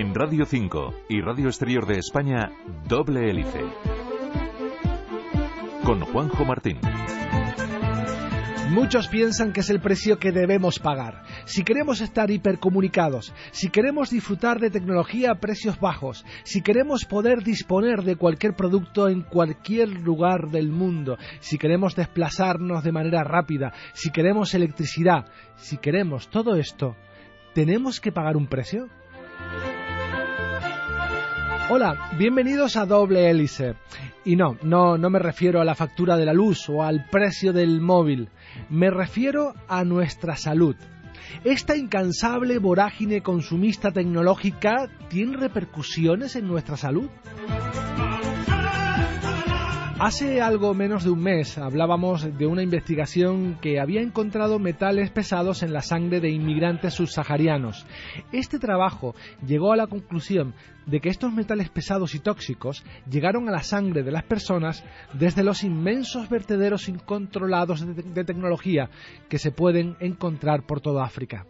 En Radio 5 y Radio Exterior de España, Doble Hélice. Con Juanjo Martín. Muchos piensan que es el precio que debemos pagar. Si queremos estar hipercomunicados, si queremos disfrutar de tecnología a precios bajos, si queremos poder disponer de cualquier producto en cualquier lugar del mundo, si queremos desplazarnos de manera rápida, si queremos electricidad, si queremos todo esto, ¿tenemos que pagar un precio? Hola, bienvenidos a Doble Hélice. Y no, no, no me refiero a la factura de la luz o al precio del móvil, me refiero a nuestra salud. ¿Esta incansable vorágine consumista tecnológica tiene repercusiones en nuestra salud? Hace algo menos de un mes hablábamos de una investigación que había encontrado metales pesados en la sangre de inmigrantes subsaharianos. Este trabajo llegó a la conclusión de que estos metales pesados y tóxicos llegaron a la sangre de las personas desde los inmensos vertederos incontrolados de, tecnología que se pueden encontrar por toda África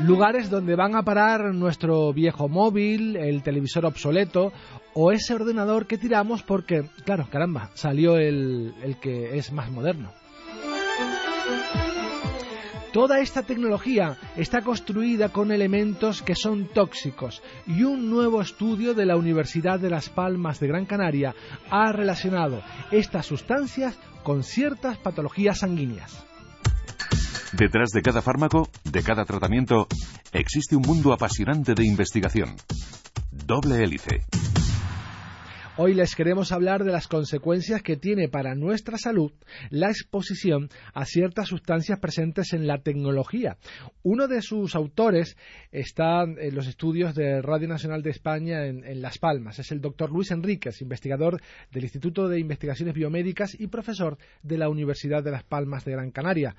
lugares donde van a parar nuestro viejo móvil, el televisor obsoleto o ese ordenador que tiramos porque, claro, caramba, salió el, el que es más moderno. Toda esta tecnología está construida con elementos que son tóxicos y un nuevo estudio de la Universidad de Las Palmas de Gran Canaria ha relacionado estas sustancias con ciertas patologías sanguíneas. Detrás de cada fármaco, de cada tratamiento, existe un mundo apasionante de investigación. Doble hélice. Hoy les queremos hablar de las consecuencias que tiene para nuestra salud la exposición a ciertas sustancias presentes en la tecnología. Uno de sus autores está en los estudios de Radio Nacional de España en, Las Palmas. Es el doctor Luis Enríquez, investigador del Instituto de Investigaciones Biomédicas y profesor de la Universidad de Las Palmas de Gran Canaria.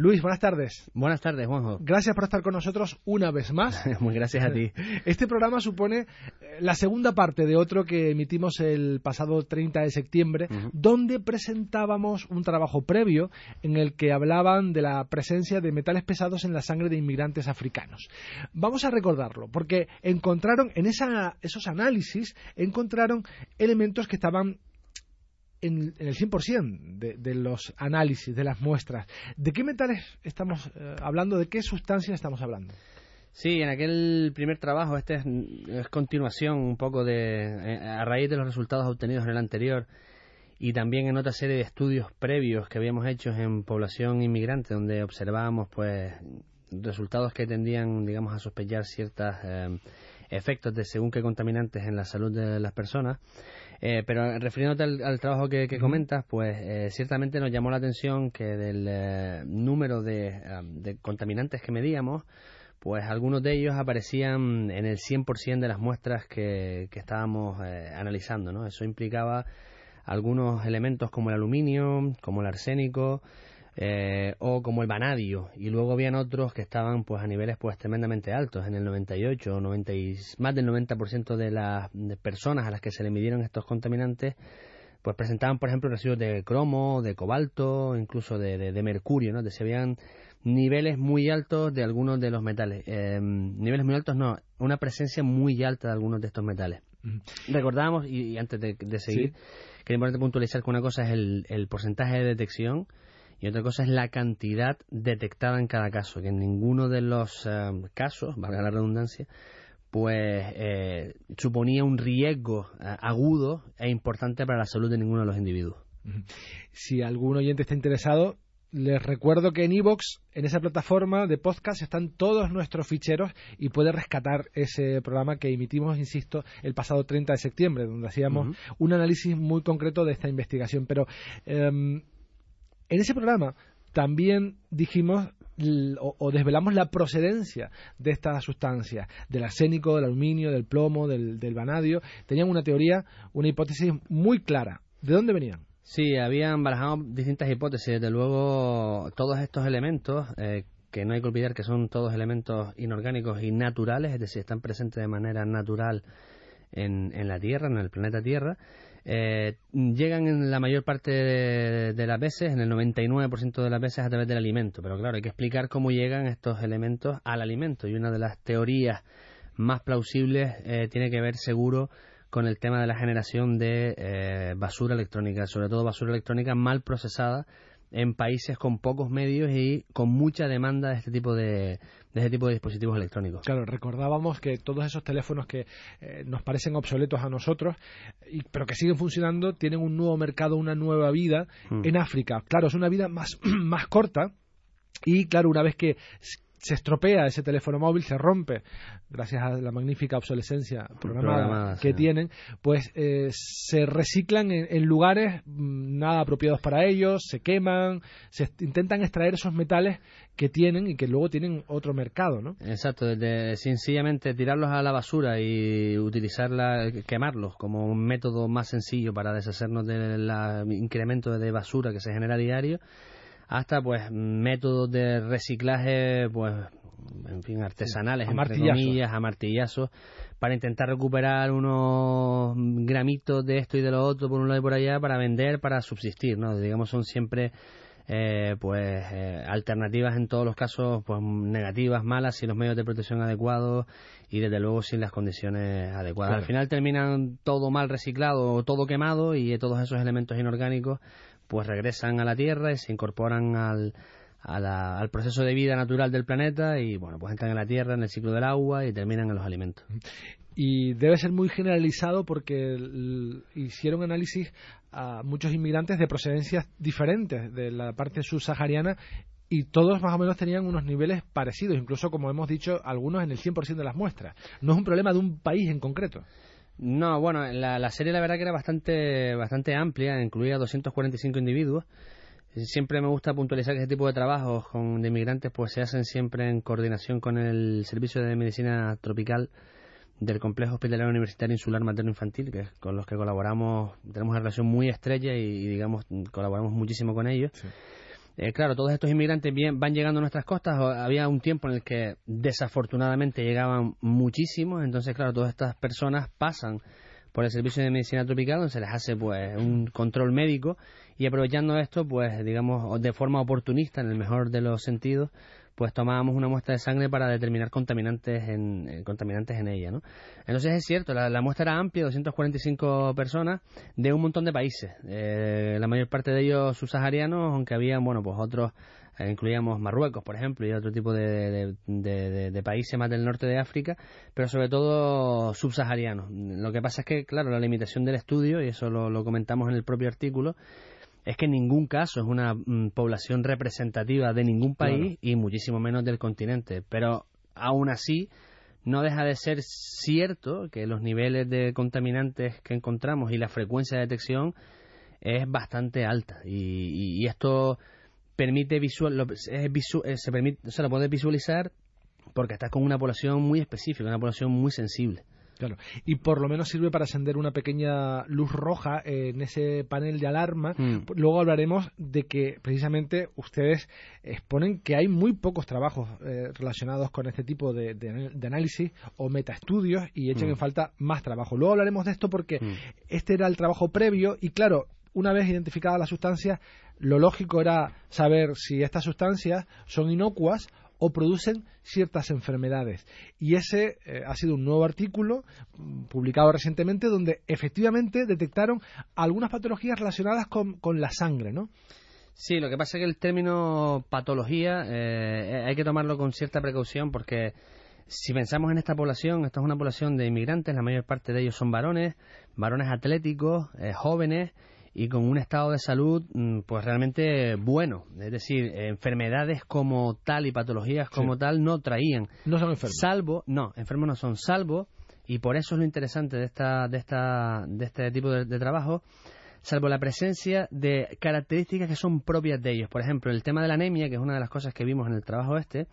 Luis, buenas tardes. Buenas tardes, Juanjo. Gracias por estar con nosotros una vez más. Muy gracias a ti. Este programa supone eh, la segunda parte de otro que emitimos el pasado 30 de septiembre, donde presentábamos un trabajo previo en el que hablaban de la presencia de metales pesados en la sangre de inmigrantes africanos. Vamos a recordarlo, porque encontraron en esos análisis, encontraron elementos que estaban en, el 100% de, de, los análisis, de las muestras. ¿De qué metales estamos eh, hablando? ¿De qué sustancias estamos hablando? Sí, en aquel primer trabajo, este es, continuación un poco de, eh, a raíz de los resultados obtenidos en el anterior y también en otra serie de estudios previos que habíamos hecho en población inmigrante, donde observábamos pues resultados que tendían, digamos, a sospechar ciertos eh, efectos de según qué contaminantes en la salud de las personas. Eh, pero refiriéndote al, trabajo que, comentas, pues eh, ciertamente nos llamó la atención que del eh, número de, contaminantes que medíamos, pues algunos de ellos aparecían en el 100% de las muestras que, que estábamos analizando, ¿no? Eso implicaba algunos elementos como el aluminio, como el arsénico, eh, o como el vanadio. Y luego habían otros que estaban pues a niveles pues tremendamente altos. En el 98 o 90 más del 90% de las personas a las que se le midieron estos contaminantes pues presentaban por ejemplo residuos de cromo de cobalto incluso de, de, mercurio no de se habían niveles muy altos de algunos de los metales. Eh, niveles muy altos no una presencia muy alta de algunos de estos metales. Recordábamos y, antes de, seguir que importante puntualizar que una cosa es el, el porcentaje de detección y otra cosa es la cantidad detectada en cada caso, que en ninguno de los eh, casos, valga la redundancia, pues eh, suponía un riesgo eh, agudo e importante para la salud de ninguno de los individuos. Si algún oyente está interesado, les recuerdo que en iVoox, en esa plataforma de podcast, están todos nuestros ficheros y puede rescatar ese programa que emitimos, insisto, el pasado 30 de septiembre, donde hacíamos un análisis muy concreto de esta investigación. Pero em, en ese programa también dijimos o, desvelamos la procedencia de estas sustancias, del arsénico, del aluminio, del plomo, del, vanadio, tenían una teoría, una hipótesis muy clara. ¿De dónde venían? Sí, habían barajado distintas hipótesis. Desde luego, todos estos elementos, eh, que no hay que olvidar que son todos elementos inorgánicos y naturales, es decir, están presentes de manera natural en, en la Tierra, en el planeta Tierra, eh, llegan en la mayor parte de, las veces, en el 99% de las veces a través del alimento. Pero claro, hay que explicar cómo llegan estos elementos al alimento. Y una de las teorías más plausibles eh, tiene que ver seguro con el tema de la generación de eh, basura electrónica, sobre todo basura electrónica mal procesada en países con pocos medios y con mucha demanda de este tipo de, de este tipo de dispositivos electrónicos. Claro, recordábamos que todos esos teléfonos que eh, nos parecen obsoletos a nosotros, pero que siguen funcionando, tienen un nuevo mercado, una nueva vida mm. en África. Claro, es una vida más, más corta y claro, una vez que se estropea ese teléfono móvil, se rompe, gracias a la magnífica obsolescencia programada, que tienen, pues eh, se reciclan en, lugares mm, nada apropiados para ellos, se queman, se intentan extraer esos metales que tienen y que luego tienen otro mercado, ¿no? Exacto, desde sencillamente tirarlos a la basura y utilizarla, quemarlos como un método más sencillo para deshacernos del incremento de basura que se genera a diario hasta pues métodos de reciclaje pues en fin artesanales a entre comillas a martillazos para intentar recuperar unos gramitos de esto y de lo otro por un lado y por allá para vender para subsistir no digamos son siempre eh, pues eh, alternativas en todos los casos pues negativas malas sin los medios de protección adecuados y desde luego sin las condiciones adecuadas. Al final terminan todo mal reciclado o todo quemado y todos esos elementos inorgánicos pues regresan a la Tierra y se incorporan al, al proceso de vida natural del planeta y bueno, pues entran en la Tierra, en el ciclo del agua y terminan en los alimentos. Y debe ser muy generalizado porque hicieron análisis a muchos inmigrantes de procedencias diferentes de la parte subsahariana y todos más o menos tenían unos niveles parecidos, incluso como hemos dicho, algunos en el 100% de las muestras. No es un problema de un país en concreto. No, bueno, la, la serie la verdad que era bastante, bastante amplia, incluía 245 individuos. Siempre me gusta puntualizar que este tipo de trabajos con, de inmigrantes pues se hacen siempre en coordinación con el Servicio de Medicina Tropical del Complejo Hospitalario Universitario Insular Materno Infantil, que con los que colaboramos, tenemos una relación muy estrecha y, digamos colaboramos muchísimo con ellos. Eh, claro, todos estos inmigrantes bien, van llegando a nuestras costas. Había un tiempo en el que desafortunadamente llegaban muchísimos, entonces, claro, todas estas personas pasan por el servicio de medicina tropical donde se les hace pues un control médico y aprovechando esto pues digamos de forma oportunista en el mejor de los sentidos pues tomábamos una muestra de sangre para determinar contaminantes en, eh, contaminantes en ella, ¿no? Entonces es cierto, la, muestra era amplia, 245 personas de un montón de países, eh, la mayor parte de ellos subsaharianos, aunque había, bueno, pues otros, eh, incluíamos Marruecos, por ejemplo, y otro tipo de, países más del norte de África, pero sobre todo subsaharianos. Lo que pasa es que, claro, la limitación del estudio, y eso lo comentamos en el propio artículo, es que en ningún caso es una mm, población representativa de ningún país y muchísimo menos del continente. Pero aún así, no deja de ser cierto que los niveles de contaminantes que encontramos y la frecuencia de detección es bastante alta. Y, esto permite visual, lo, eh, se, permite, se lo puede visualizar porque estás con una población muy específica, una población muy sensible. Claro, y por lo menos sirve para encender una pequeña luz roja en ese panel de alarma. Mm. Luego hablaremos de que precisamente ustedes exponen que hay muy pocos trabajos eh, relacionados con este tipo de, análisis o metaestudios y echan mm. en falta más trabajo. Luego hablaremos de esto porque mm. este era el trabajo previo y claro, una vez identificada la sustancia, lo lógico era saber si estas sustancias son inocuas o producen ciertas enfermedades. Y ese eh, ha sido un nuevo artículo mm, publicado recientemente donde efectivamente detectaron algunas patologías relacionadas con, con la sangre, ¿no? Sí, lo que pasa es que el término patología eh, hay que tomarlo con cierta precaución porque si pensamos en esta población, esta es una población de inmigrantes, la mayor parte de ellos son varones, varones atléticos, eh, jóvenes, y con un estado de salud mm, pues realmente bueno. Es decir, enfermedades como tal y patologías como tal no traían. No son enfermos. Salvo, no, enfermos no son, salvo, y por eso es lo interesante de, esta, de, esta, de este tipo de, trabajo, salvo la presencia de características que son propias de ellos. Por ejemplo, el tema de la anemia, que es una de las cosas que vimos en el trabajo este,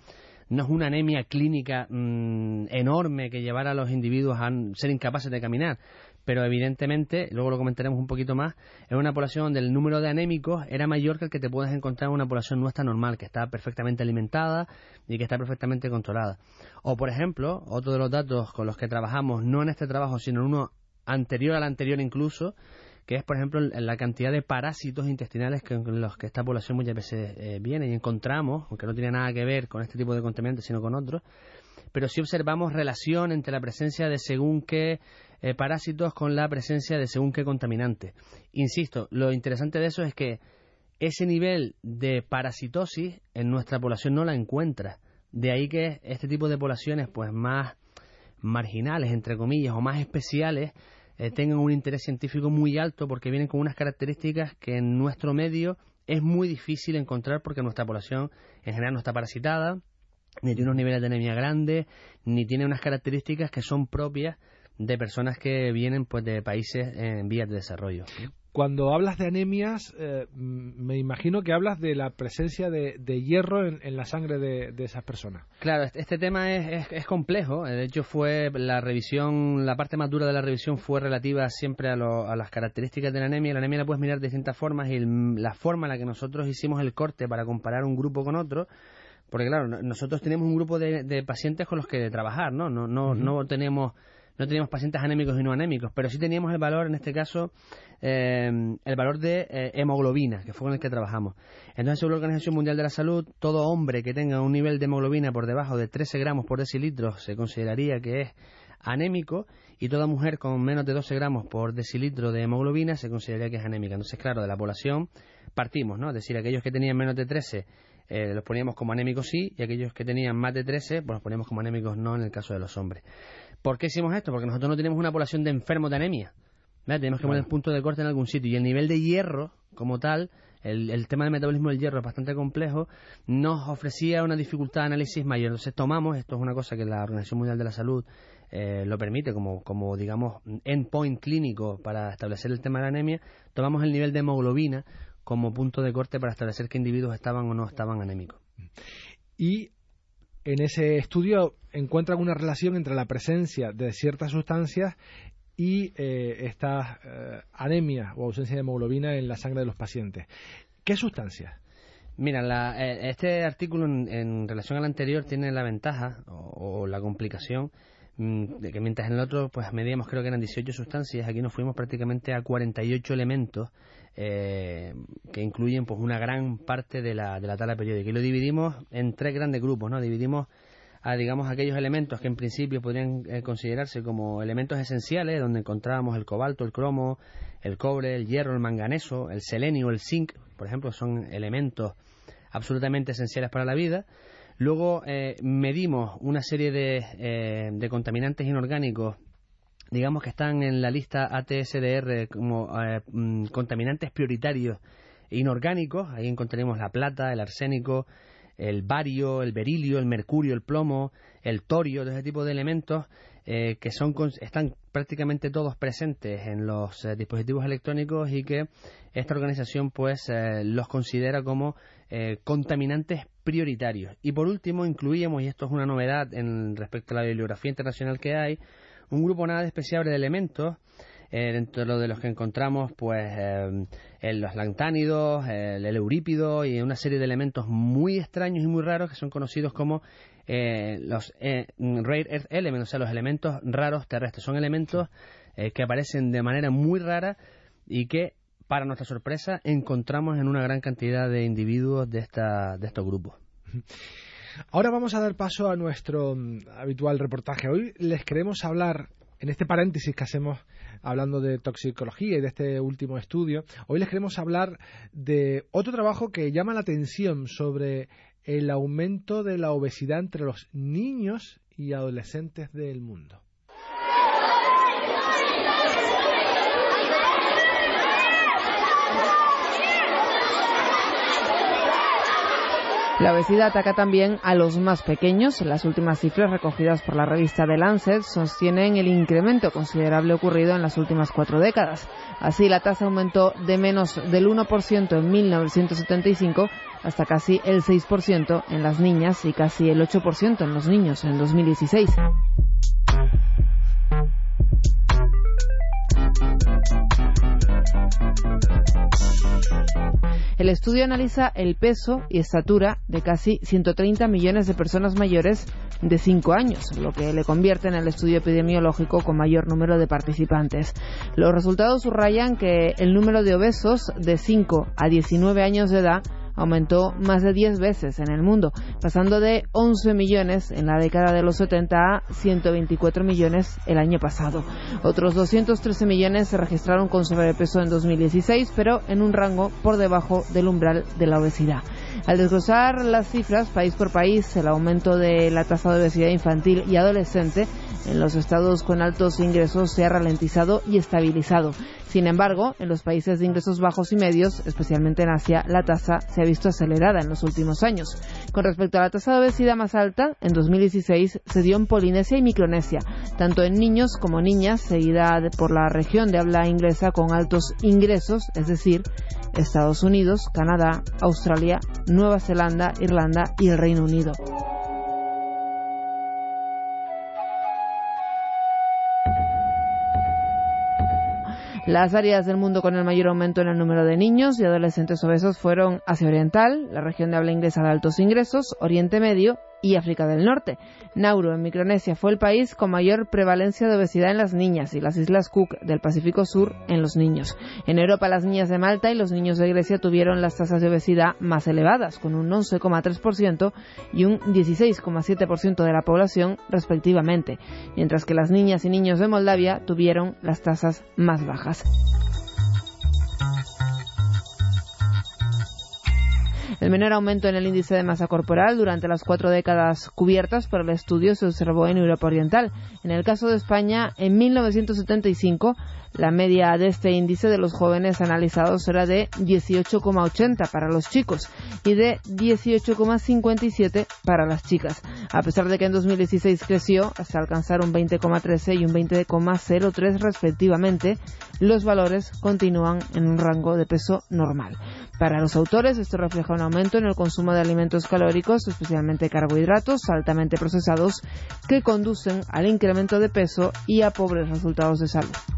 no es una anemia clínica mm, enorme que llevara a los individuos a ser incapaces de caminar, pero evidentemente, luego lo comentaremos un poquito más, es una población donde el número de anémicos era mayor que el que te puedes encontrar en una población nuestra normal, que está perfectamente alimentada y que está perfectamente controlada. O, por ejemplo, otro de los datos con los que trabajamos, no en este trabajo, sino en uno anterior al anterior incluso, que es, por ejemplo, la cantidad de parásitos intestinales con los que esta población muchas veces eh, viene y encontramos, aunque no tiene nada que ver con este tipo de contaminantes, sino con otros, pero sí observamos relación entre la presencia de según qué eh, parásitos con la presencia de según qué contaminante. Insisto, lo interesante de eso es que ese nivel de parasitosis en nuestra población no la encuentra. De ahí que este tipo de poblaciones, pues más marginales, entre comillas, o más especiales, eh, tengan un interés científico muy alto porque vienen con unas características que en nuestro medio es muy difícil encontrar porque nuestra población en general no está parasitada, ni tiene unos niveles de anemia grandes, ni tiene unas características que son propias de personas que vienen pues de países en vías de desarrollo. Cuando hablas de anemias, eh, me imagino que hablas de la presencia de, hierro en, la sangre de, esas personas. Claro, este, este tema es, complejo. De hecho, fue la revisión, la parte más dura de la revisión fue relativa siempre a, las características de la anemia. La anemia la puedes mirar de distintas formas y la forma en la que nosotros hicimos el corte para comparar un grupo con otro porque claro, nosotros tenemos un grupo de, pacientes con los que trabajar, ¿no? No, no, no tenemos no teníamos pacientes anémicos y no anémicos, pero sí teníamos el valor, en este caso, eh, el valor de eh, hemoglobina, que fue con el que trabajamos. Entonces, según la Organización Mundial de la Salud, todo hombre que tenga un nivel de hemoglobina por debajo de 13 gramos por decilitro se consideraría que es anémico y toda mujer con menos de 12 gramos por decilitro de hemoglobina se consideraría que es anémica. Entonces, claro, de la población partimos, ¿no? Es decir, aquellos que tenían menos de 13 eh, los poníamos como anémicos sí y aquellos que tenían más de 13 pues los poníamos como anémicos no en el caso de los hombres. ¿Por qué hicimos esto? Porque nosotros no tenemos una población de enfermos de anemia. Tenemos que poner el punto de corte en algún sitio. Y el nivel de hierro, como tal, el, tema del metabolismo del hierro es bastante complejo, nos ofrecía una dificultad de análisis mayor. Entonces tomamos, esto es una cosa que la Organización Mundial de la Salud eh, lo permite como, como, digamos, endpoint clínico para establecer el tema de la anemia, tomamos el nivel de hemoglobina como punto de corte para establecer qué individuos estaban o no estaban anémicos. Y en ese estudio encuentran una relación entre la presencia de ciertas sustancias y eh, esta eh, anemia o ausencia de hemoglobina en la sangre de los pacientes. ¿Qué sustancias? Mira, eh, este artículo en, relación al anterior tiene la ventaja o, la complicación mm, de que mientras en el otro pues medíamos creo que eran 18 sustancias, aquí nos fuimos prácticamente a 48 elementos que incluyen pues una gran parte de la, de la tabla periódica y lo dividimos en tres grandes grupos, ¿no? Dividimos a digamos aquellos elementos que en principio podrían eh, considerarse como elementos esenciales, donde encontrábamos el cobalto, el cromo, el cobre, el hierro, el manganeso, el selenio, el zinc, por ejemplo, son elementos absolutamente esenciales para la vida. Luego eh, medimos una serie de, eh, de, contaminantes inorgánicos, digamos que están en la lista ATSDR como mm, contaminantes prioritarios inorgánicos. Ahí encontraremos la plata, el arsénico, el bario, el berilio, el mercurio, el plomo, el torio, todo ese tipo de elementos eh, que son están prácticamente todos presentes en los eh, dispositivos electrónicos y que esta organización pues eh, los considera como contaminantes prioritarios. Y por último incluíamos, y esto es una novedad en respecto a la bibliografía internacional que hay, un grupo nada despreciable de elementos eh, dentro de los que encontramos pues eh, los lantánidos, el, eurípido y una serie de elementos muy extraños y muy raros que son conocidos como eh, los rare earth elements, o sea, los elementos raros terrestres. Son elementos que aparecen de manera muy rara y que para nuestra sorpresa encontramos en una gran cantidad de individuos de, esta, de estos grupos. Ahora vamos a dar paso a nuestro mm, habitual reportaje. Hoy les queremos hablar, en este paréntesis que hacemos hablando de toxicología y de este último estudio, hoy les queremos hablar de otro trabajo que llama la atención sobre el aumento de la obesidad entre los niños y adolescentes del mundo. La obesidad ataca también a los más pequeños. Las últimas cifras recogidas por la revista The Lancet sostienen el incremento considerable ocurrido en las últimas cuatro décadas. Así, la tasa aumentó de menos del 1% en 1975 hasta casi el 6% en las niñas y casi el 8% en los niños en 2016. El estudio analiza el peso y estatura de casi 130 millones de personas mayores de 5 años, lo que le convierte en el estudio epidemiológico con mayor número de participantes. Los resultados subrayan que el número de obesos de 5 a 19 años de edad aumentó más de 10 veces en el mundo, pasando de 11 millones en la década de los 70 a 124 millones el año pasado. Otros 213 millones se registraron con sobrepeso en 2016, pero en un rango por debajo del umbral de la obesidad. Al desglosar las cifras país por país, el aumento de la tasa de obesidad infantil y adolescente en los estados con altos ingresos se ha ralentizado y estabilizado. Sin embargo, en los países de ingresos bajos y medios, especialmente en Asia, la tasa se ha visto acelerada en los últimos años. Con respecto a la tasa de obesidad más alta, en 2016 se dio en Polinesia y Micronesia, tanto en niños como niñas, seguida por la región de habla inglesa con altos ingresos, es decir, Estados Unidos, Canadá, Australia, Nueva Zelanda, Irlanda y el Reino Unido. Las áreas del mundo con el mayor aumento en el número de niños y adolescentes obesos fueron Asia Oriental, la región de habla inglesa de altos ingresos, Oriente Medio y África del Norte. Nauru, en Micronesia, fue el país con mayor prevalencia de obesidad en las niñas y las Islas Cook del Pacífico Sur en los niños. En Europa, las niñas de Malta y los niños de Grecia tuvieron las tasas de obesidad más elevadas, con un 11,3% y un 16,7% de la población, respectivamente, mientras que las niñas y niños de Moldavia tuvieron las tasas más bajas. El menor aumento en el índice de masa corporal durante las cuatro décadas cubiertas por el estudio se observó en Europa Oriental. En el caso de España, en 1975, la media de este índice de los jóvenes analizados era de 18,80 para los chicos y de 18,57 para las chicas, a pesar de que en 2016 creció hasta alcanzar un 20,13 y un 20,03 respectivamente, los valores continúan en un rango de peso normal. Para los autores, esto refleja un aumento en el consumo de alimentos calóricos, especialmente carbohidratos altamente procesados, que conducen al incremento de peso y a pobres resultados de salud.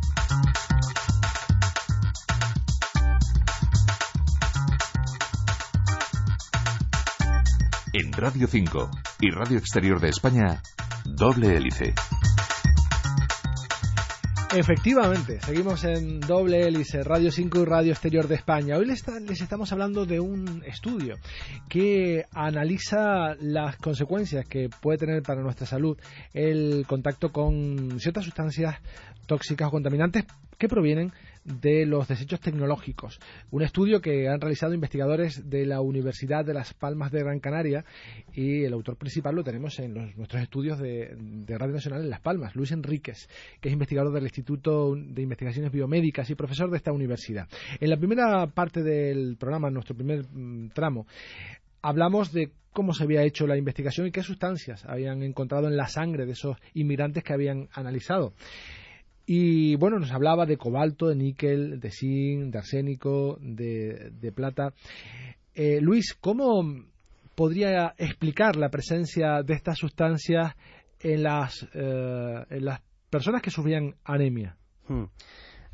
En Radio 5 y Radio Exterior de España, doble hélice. Efectivamente, seguimos en doble hélice, Radio 5 y Radio Exterior de España. Hoy les, estamos hablando de un estudio que analiza las consecuencias que puede tener para nuestra salud el contacto con ciertas sustancias tóxicas o contaminantes que provienen de los desechos tecnológicos. Un estudio que han realizado investigadores de la Universidad de Las Palmas de Gran Canaria y el autor principal lo tenemos en nuestros estudios de, Radio Nacional en Las Palmas, Luis Enríquez, que es investigador del Instituto de Investigaciones Biomédicas y profesor de esta universidad. En la primera parte del programa, en nuestro primer mm, tramo, hablamos de cómo se había hecho la investigación y qué sustancias habían encontrado en la sangre de esos inmigrantes que habían analizado. Y bueno, nos hablaba de cobalto, de níquel, de zinc, de arsénico, de, plata. Eh, Luis, ¿cómo podría explicar la presencia de estas sustancias en las, eh, en las personas que sufrían anemia? Hmm.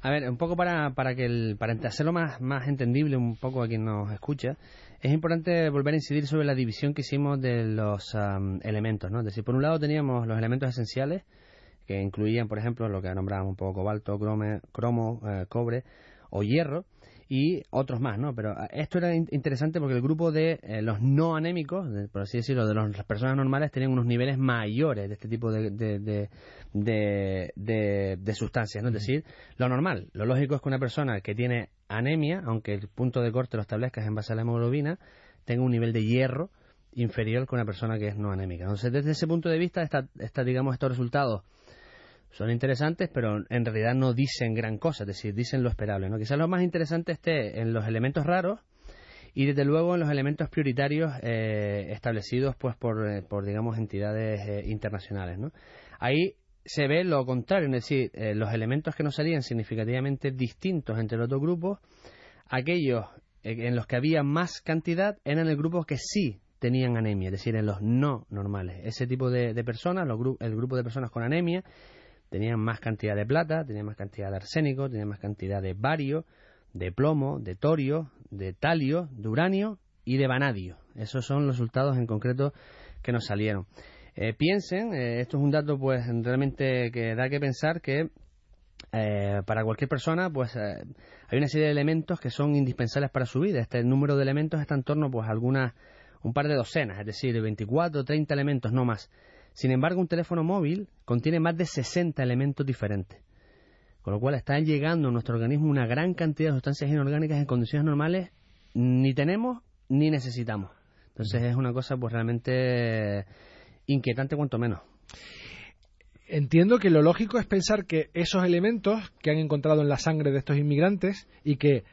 A ver, un poco para, para, que el, para hacerlo más, más entendible un poco a quien nos escucha, es importante volver a incidir sobre la división que hicimos de los elementos, ¿no? Es decir, por un lado teníamos los elementos esenciales, que incluían, por ejemplo, lo que nombrábamos un poco cobalto, cromo, eh, cobre o hierro y otros más, ¿no? Pero eh, esto era interesante porque el grupo de eh, los no anémicos, por así decirlo, de las personas normales, tenían unos niveles mayores de este tipo de, de, de, de, sustancias, ¿no? Es decir, lo normal, lo lógico es que una persona que tiene anemia, aunque el punto de corte lo establezcas en base a la hemoglobina, tenga un nivel de hierro inferior que una persona que es no anémica. Entonces, desde ese punto de vista, esta, digamos, estos resultados son interesantes, pero en realidad no dicen gran cosa, es decir, dicen lo esperable. ¿no? Quizás lo más interesante esté en los elementos raros y desde luego en los elementos prioritarios eh, establecidos pues por, eh, por digamos entidades eh, internacionales ¿no? ahí se ve lo contrario es decir los elementos que no serían significativamente distintos entre los dos grupos aquellos en los que había más cantidad eran el grupo que sí tenían anemia, es decir, en los no normales. Ese tipo de, personas, el grupo de personas con anemia, tenían más cantidad de plata, tenían más cantidad de arsénico, tenían más cantidad de bario, de plomo, de torio, de talio, de uranio y de vanadio. Esos son los resultados en concreto que nos salieron. Eh, piensen, eh, esto es un dato pues realmente que da que pensar que eh, para cualquier persona pues hay una serie de elementos que son indispensables para su vida. Este número de elementos está en torno pues a algunas un par de docenas, es decir, 24 o 30 elementos, no más. Sin embargo, un teléfono móvil contiene más de 60 elementos diferentes. Con lo cual está llegando a nuestro organismo una gran cantidad de sustancias inorgánicas en condiciones normales ni tenemos ni necesitamos. Entonces es una cosa pues realmente inquietante cuanto menos. Entiendo que lo lógico es pensar que esos elementos que han encontrado en la sangre de estos inmigrantes y que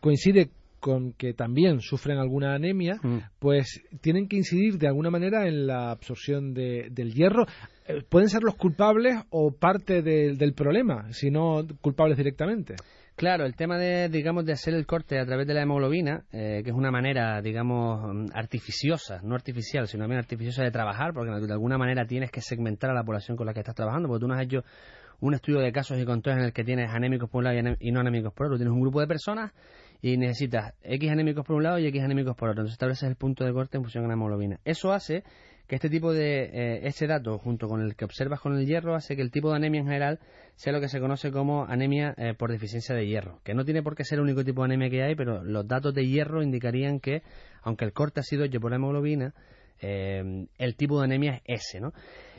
coincide con que también sufren alguna anemia, mm. pues tienen que incidir de alguna manera en la absorción de, del hierro. Eh, ¿Pueden ser los culpables o parte del problema, si no culpables directamente? Claro, el tema de, digamos, de hacer el corte a través de la hemoglobina, eh, que es una manera, digamos, artificiosa, no artificial, sino bien artificiosa de trabajar, porque de alguna manera tienes que segmentar a la población con la que estás trabajando, porque tú no has hecho un estudio de casos y controles en el que tienes anémicos por un lado y no anémicos por otro. Tienes un grupo de personas y necesitas X anémicos por un lado y X anémicos por otro. Entonces estableces el punto de corte en función de la hemoglobina. Eso hace que este tipo de, eh, ese dato, junto con el que observas con el hierro, hace que el tipo de anemia en general sea lo que se conoce como anemia eh, por deficiencia de hierro, que no tiene por qué ser el único tipo de anemia que hay, pero los datos de hierro indicarían que, aunque el corte ha sido hecho por la hemoglobina, eh, el tipo de anemia es ese, ¿no?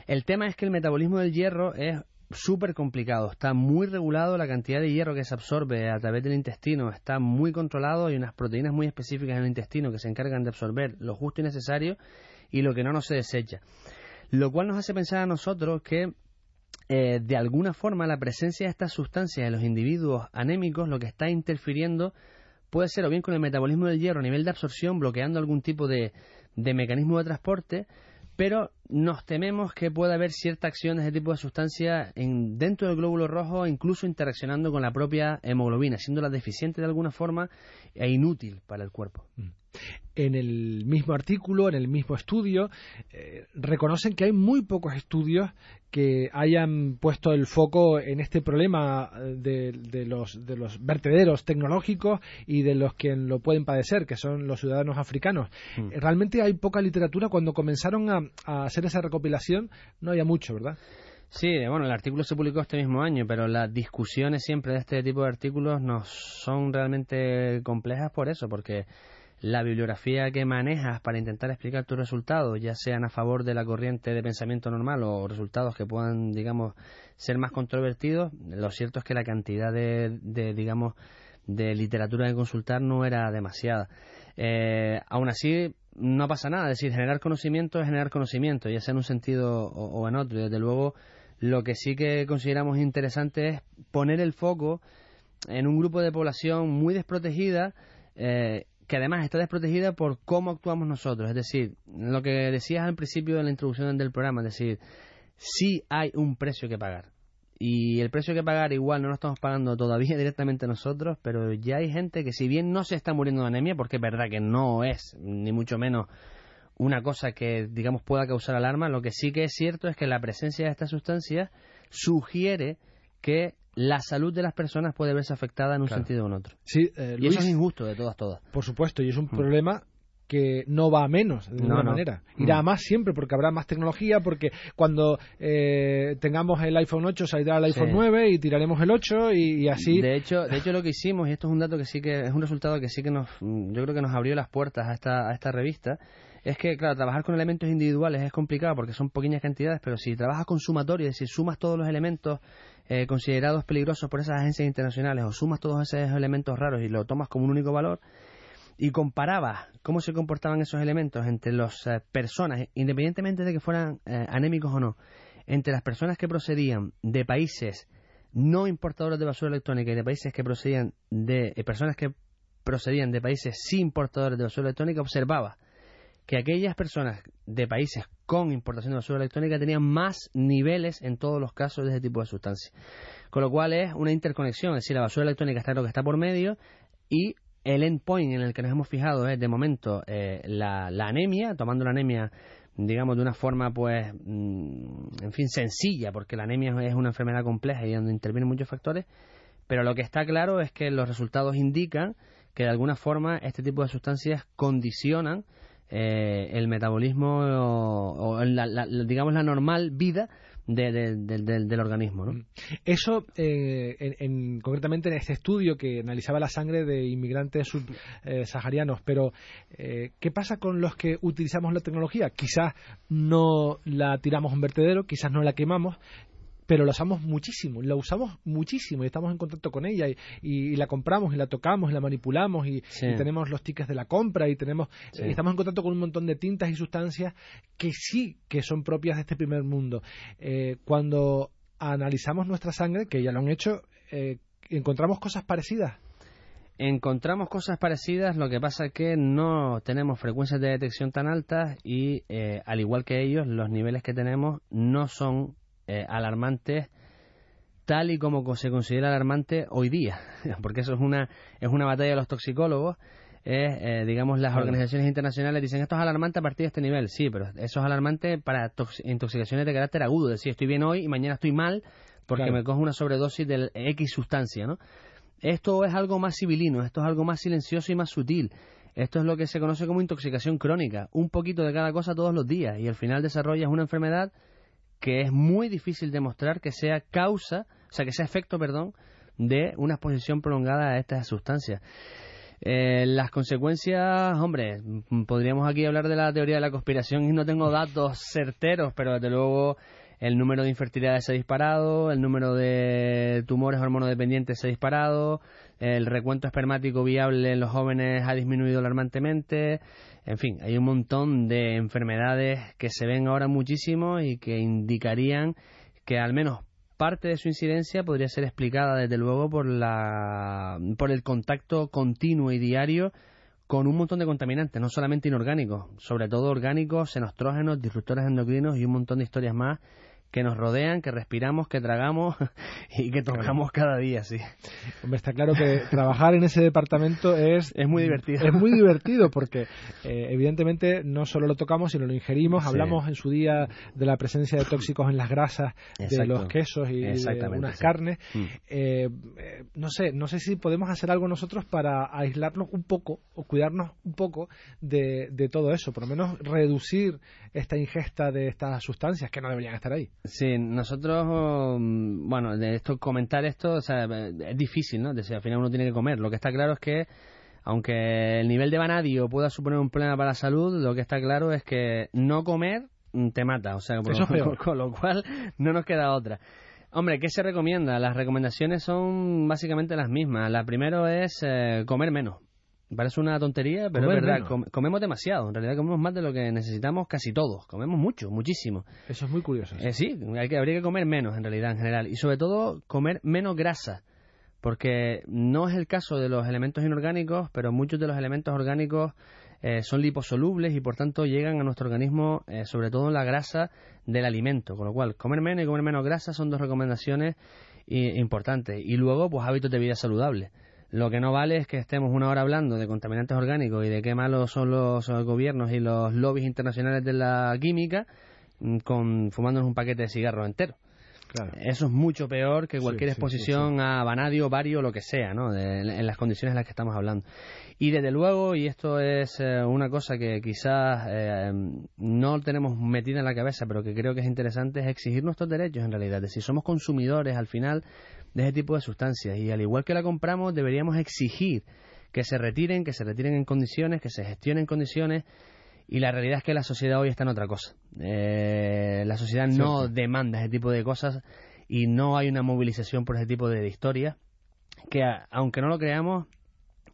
El tema es que el metabolismo del hierro es súper complicado. Está muy regulado la cantidad de hierro que se absorbe a través del intestino. Está muy controlado. Hay unas proteínas muy específicas en el intestino que se encargan de absorber lo justo y necesario y lo que no, no se desecha. Lo cual nos hace pensar a nosotros que eh, de alguna forma la presencia de estas sustancias en los individuos anémicos lo que está interfiriendo puede ser o bien con el metabolismo del hierro a nivel de absorción, bloqueando algún tipo de, de mecanismo de transporte, pero nos tememos que pueda haber cierta acción de ese tipo de sustancia en, dentro del glóbulo rojo, incluso interaccionando con la propia hemoglobina, siéndola deficiente de alguna forma e inútil para el cuerpo. Mm en el mismo artículo, en el mismo estudio, eh, reconocen que hay muy pocos estudios que hayan puesto el foco en este problema eh, de, los, de los vertederos tecnológicos y de los que lo pueden padecer, que son los ciudadanos africanos. Mm. Realmente hay poca literatura. Cuando comenzaron a, a hacer esa recopilación, no había mucho, ¿verdad? Sí, bueno, el artículo se publicó este mismo año, pero las discusiones siempre de este tipo de artículos no son realmente complejas por eso, porque la bibliografía que manejas para intentar explicar tus resultados, ya sean a favor de la corriente de pensamiento normal o resultados que puedan, digamos, ser más controvertidos, lo cierto es que la cantidad de, digamos, de literatura que consultar no era demasiada. Eh, aún así, no pasa nada, es decir, generar conocimiento es generar conocimiento, ya sea en un sentido o, en otro. Desde luego, lo que sí que consideramos interesante es poner el foco en un grupo de población muy desprotegida eh, que además está desprotegida por cómo actuamos nosotros. Es decir, lo que decías al principio de la introducción del programa, es decir, sí hay un precio que pagar. Y el precio que pagar igual no lo estamos pagando todavía directamente nosotros, pero ya hay gente que si bien no se está muriendo de anemia, porque es verdad que no es ni mucho menos una cosa que digamos pueda causar alarma, lo que sí que es cierto es que la presencia de estas sustancias sugiere que la salud de las personas puede verse afectada en un sentido o en otro. Sí, eh, y eso es injusto de todas, todas. Por supuesto, y es un mm. problema que no va a menos de ninguna manera. Irá mm. a más siempre porque habrá más tecnología, porque cuando eh, tengamos el iPhone 8 saldrá el iPhone 9 y tiraremos el 8 y, así. De hecho, de hecho lo que hicimos, y esto es un dato que sí que es un resultado que sí que nos, yo creo que nos abrió las puertas a esta, a esta revista, es que, claro, trabajar con elementos individuales es complicado porque son pequeñas cantidades, pero si trabajas con sumatorio, es decir, sumas todos los elementos eh, considerados peligrosos por esas agencias internacionales o sumas todos esos elementos raros y lo tomas como un único valor y comparabas cómo se comportaban esos elementos entre las eh, personas, independientemente de que fueran eh, anémicos o no, entre las personas que procedían de países no importadores de basura electrónica y de países que procedían de personas que procedían de países sin importadores de basura electrónica, observaba que aquellas personas de países con importación de basura electrónica tenían más niveles en todos los casos de ese tipo de sustancias. Con lo cual es una interconexión, es decir, la basura electrónica está lo que está por medio y el endpoint en el que nos hemos fijado es de momento eh, la, anemia, tomando la anemia digamos, de una forma, pues, mm, en fin, sencilla, porque la anemia es una enfermedad compleja y donde intervienen muchos factores, pero lo que está claro es que los resultados indican que de alguna forma este tipo de sustancias condicionan eh, el metabolismo o, la, digamos la normal vida del organismo. ¿no? Eso, eh, en, concretamente en este estudio que analizaba la sangre de inmigrantes subsaharianos, pero eh, ¿qué pasa con los que utilizamos la tecnología? Quizás no la tiramos a un vertedero, quizás no la quemamos, pero la usamos muchísimo, la usamos muchísimo y estamos en contacto con ella y, la compramos y la tocamos y la manipulamos y, tenemos los tickets de la compra y tenemos estamos en contacto con un montón de tintas y sustancias que sí que son propias de este primer mundo. Eh, cuando analizamos nuestra sangre, que ya lo han hecho, eh, encontramos cosas parecidas. Encontramos cosas parecidas, lo que pasa es que no tenemos frecuencias de detección tan altas y, eh, al igual que ellos, los niveles que tenemos no son eh, alarmantes tal y como se considera alarmante hoy día, porque eso es una, es una batalla de los toxicólogos. Eh, digamos, las organizaciones internacionales dicen esto es alarmante a partir de este nivel. Sí, pero eso es alarmante para intoxicaciones de carácter agudo. Es decir, estoy bien hoy y mañana estoy mal porque me cojo una sobredosis de X sustancia, ¿no? Esto es algo más civilino, esto es algo más silencioso y más sutil. Esto es lo que se conoce como intoxicación crónica. Un poquito de cada cosa todos los días y al final desarrollas una enfermedad que es muy difícil demostrar que sea causa, o sea, que sea efecto, perdón, de una exposición prolongada a estas sustancias. Eh, las consecuencias, hombre, podríamos aquí hablar de la teoría de la conspiración y no tengo datos certeros, pero desde luego el número de infertilidades se ha disparado, el número de tumores hormonodependientes se ha disparado, el recuento espermático viable en los jóvenes ha disminuido alarmantemente, en fin, hay un montón de enfermedades que se ven ahora muchísimo y que indicarían que al menos parte de su incidencia podría ser explicada desde luego por la por el contacto continuo y diario con un montón de contaminantes, no solamente inorgánicos, sobre todo orgánicos, xenostrógenos, disruptores endocrinos y un montón de historias más que nos rodean, que respiramos, que tragamos y que tocamos cada día, sí. Hombre, está claro que trabajar en ese departamento es... Es muy divertido. Es muy divertido porque eh, evidentemente no solo lo tocamos, sino lo ingerimos. Hablamos en su día de la presencia de tóxicos en las grasas, de los quesos y de algunas carnes. Mm. Eh, eh, no sé, no sé si podemos hacer algo nosotros para aislarnos un poco o cuidarnos un poco de, de todo eso, por lo menos reducir esta ingesta de estas sustancias que no deberían estar ahí. Sí, nosotros, um, bueno, de esto comentar esto, o sea, es difícil, ¿no? Decir, al final uno tiene que comer. Lo que está claro es que, aunque el nivel de vanadio pueda suponer un problema para la salud, lo que está claro es que no comer te mata, o sea, con lo cual no nos queda otra. Hombre, ¿qué se recomienda? Las recomendaciones son básicamente las mismas. La primero es eh, comer menos. Parece una tontería, pero es verdad, comemos demasiado. En realidad comemos más de lo que necesitamos casi todos. Comemos mucho, muchísimo. Eso es muy curioso. Eh, sí, hay que, habría que comer menos en realidad, en general. Y sobre todo comer menos grasa. Porque no es el caso de los elementos inorgánicos, pero muchos de los elementos orgánicos eh, son liposolubles y por tanto llegan a nuestro organismo eh, sobre todo en la grasa del alimento. Con lo cual, comer menos y comer menos grasa son dos recomendaciones importantes. Y luego, pues hábitos de vida saludables lo que no vale es que estemos una hora hablando de contaminantes orgánicos y de qué malos son los, gobiernos y los lobbies internacionales de la química mm, con fumándonos un paquete de cigarros entero. Eso es mucho peor que cualquier exposición a vanadio, vario, lo que sea, ¿no? en las condiciones en las que estamos hablando. Y desde luego, y esto es eh, una cosa que quizás eh, no tenemos metida en la cabeza, pero que creo que es interesante, es exigir nuestros derechos en realidad. Es decir, somos consumidores al final de ese tipo de sustancias y al igual que la compramos deberíamos exigir que se retiren, que se retiren en condiciones, que se gestionen en condiciones y la realidad es que la sociedad hoy está en otra cosa. Eh, la sociedad no demanda ese tipo de cosas y no hay una movilización por ese tipo de, historias que aunque no lo creamos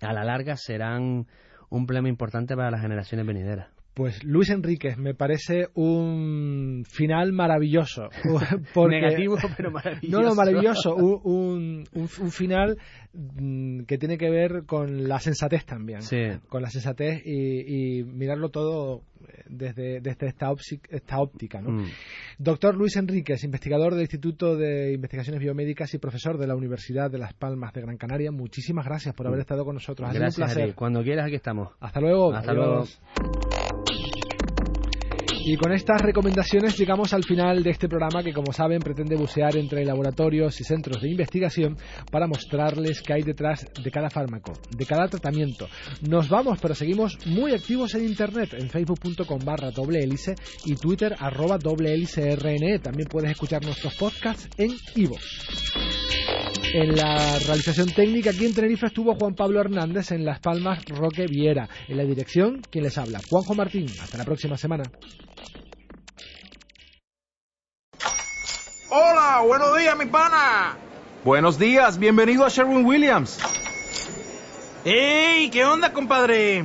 a la larga serán un problema importante para las generaciones venideras. Pues Luis Enríquez, me parece un final maravilloso. Negativo, pero maravilloso. No, no, maravilloso. Un, un, un, final mm, que tiene que ver con la sensatez también. Sí. Con la sensatez y, y mirarlo todo desde, desde esta, esta óptica. ¿no? Mm. Doctor Luis Enríquez, investigador del Instituto de Investigaciones Biomédicas y profesor de la Universidad de Las Palmas de Gran Canaria, muchísimas gracias por haber estado con nosotros. Ha Gracias sido un placer. Cuando quieras, aquí estamos. Hasta luego. Hasta Adiós. Y con estas recomendaciones llegamos al final de este programa que, como saben, pretende bucear entre laboratorios y centros de investigación para mostrarles qué hay detrás de cada fármaco, de cada tratamiento. Nos vamos, pero seguimos muy activos en Internet, en facebook.com barra doble hélice y twitter arroba doble RNE. También puedes escuchar nuestros podcasts en Ivo. En la realización técnica aquí en Tenerife estuvo Juan Pablo Hernández, en Las Palmas Roque Viera. En la dirección, quien les habla, Juanjo Martín. Hasta la próxima semana. Hola, buenos días, mi pana. Buenos días, bienvenido a Sherwin Williams. ¡Ey! ¿Qué onda, compadre?